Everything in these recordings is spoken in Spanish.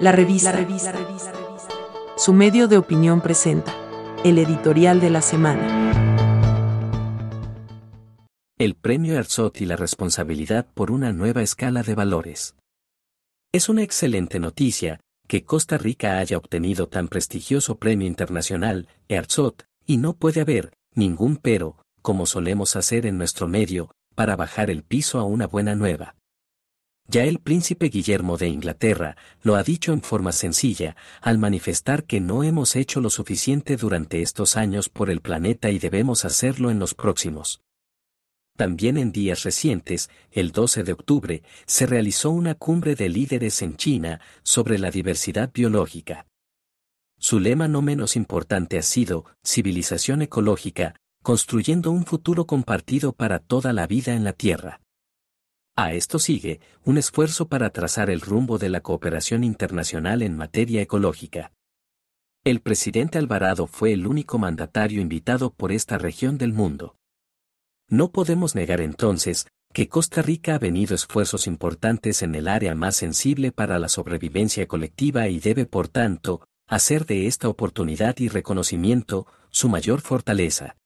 La revista. Su medio de opinión presenta el editorial de la semana. El premio Arzot y la responsabilidad por una nueva escala de valores. Es una excelente noticia que Costa Rica haya obtenido tan prestigioso premio internacional, Erzot, y no puede haber ningún pero, como solemos hacer en nuestro medio, para bajar el piso a una buena nueva. Ya el príncipe Guillermo de Inglaterra lo ha dicho en forma sencilla, al manifestar que no hemos hecho lo suficiente durante estos años por el planeta y debemos hacerlo en los próximos. También en días recientes, el 12 de octubre, se realizó una cumbre de líderes en China sobre la diversidad biológica. Su lema no menos importante ha sido, civilización ecológica, construyendo un futuro compartido para toda la vida en la Tierra. A esto sigue, un esfuerzo para trazar el rumbo de la cooperación internacional en materia ecológica. El presidente Alvarado fue el único mandatario invitado por esta región del mundo. No podemos negar entonces, que Costa Rica ha venido esfuerzos importantes en el área más sensible para la sobrevivencia colectiva y debe, por tanto, hacer de esta oportunidad y reconocimiento su mayor fortaleza.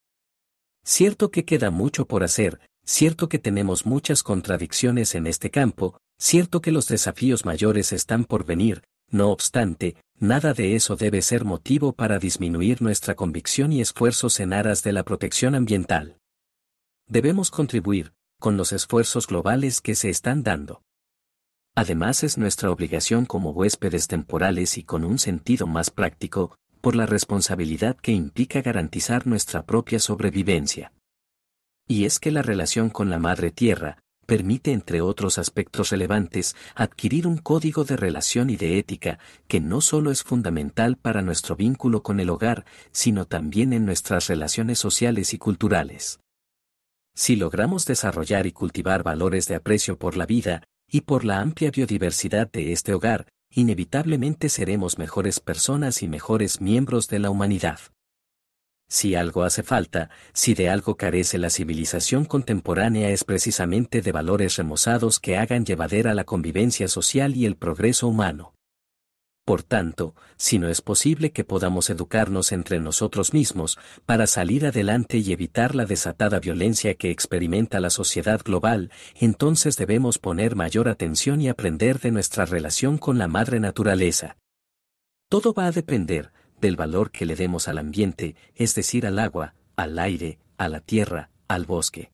Cierto que queda mucho por hacer, Cierto que tenemos muchas contradicciones en este campo, cierto que los desafíos mayores están por venir, no obstante, nada de eso debe ser motivo para disminuir nuestra convicción y esfuerzos en aras de la protección ambiental. Debemos contribuir, con los esfuerzos globales que se están dando. Además es nuestra obligación como huéspedes temporales y con un sentido más práctico, por la responsabilidad que implica garantizar nuestra propia sobrevivencia. Y es que la relación con la Madre Tierra, permite, entre otros aspectos relevantes, adquirir un código de relación y de ética que no solo es fundamental para nuestro vínculo con el hogar, sino también en nuestras relaciones sociales y culturales. Si logramos desarrollar y cultivar valores de aprecio por la vida y por la amplia biodiversidad de este hogar, inevitablemente seremos mejores personas y mejores miembros de la humanidad. Si algo hace falta, si de algo carece la civilización contemporánea es precisamente de valores remozados que hagan llevadera la convivencia social y el progreso humano. Por tanto, si no es posible que podamos educarnos entre nosotros mismos para salir adelante y evitar la desatada violencia que experimenta la sociedad global, entonces debemos poner mayor atención y aprender de nuestra relación con la madre naturaleza. Todo va a depender, del valor que le demos al ambiente, es decir, al agua, al aire, a la tierra, al bosque.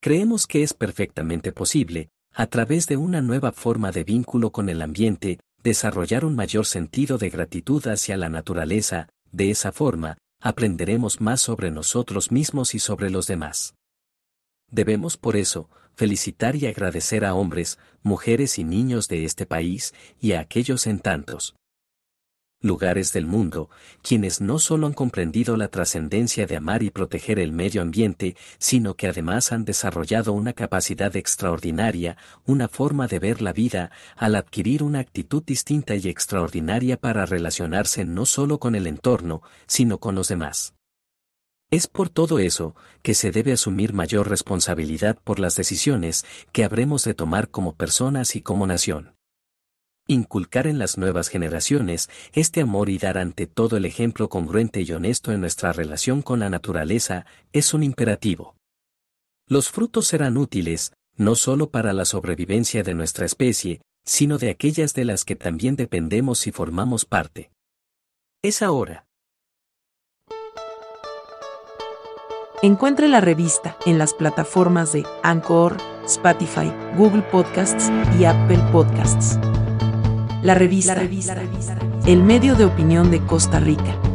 Creemos que es perfectamente posible, a través de una nueva forma de vínculo con el ambiente, desarrollar un mayor sentido de gratitud hacia la naturaleza, de esa forma, aprenderemos más sobre nosotros mismos y sobre los demás. Debemos por eso, felicitar y agradecer a hombres, mujeres y niños de este país, y a aquellos en tantos, lugares del mundo, quienes no solo han comprendido la trascendencia de amar y proteger el medio ambiente, sino que además han desarrollado una capacidad extraordinaria, una forma de ver la vida, al adquirir una actitud distinta y extraordinaria para relacionarse no solo con el entorno, sino con los demás. Es por todo eso que se debe asumir mayor responsabilidad por las decisiones que habremos de tomar como personas y como nación. Inculcar en las nuevas generaciones este amor y dar ante todo el ejemplo congruente y honesto en nuestra relación con la naturaleza es un imperativo. Los frutos serán útiles, no solo para la sobrevivencia de nuestra especie, sino de aquellas de las que también dependemos y formamos parte. Es ahora. Encuentre la revista en las plataformas de Anchor, Spotify, Google Podcasts y Apple Podcasts. La revista, el medio de opinión de Costa Rica.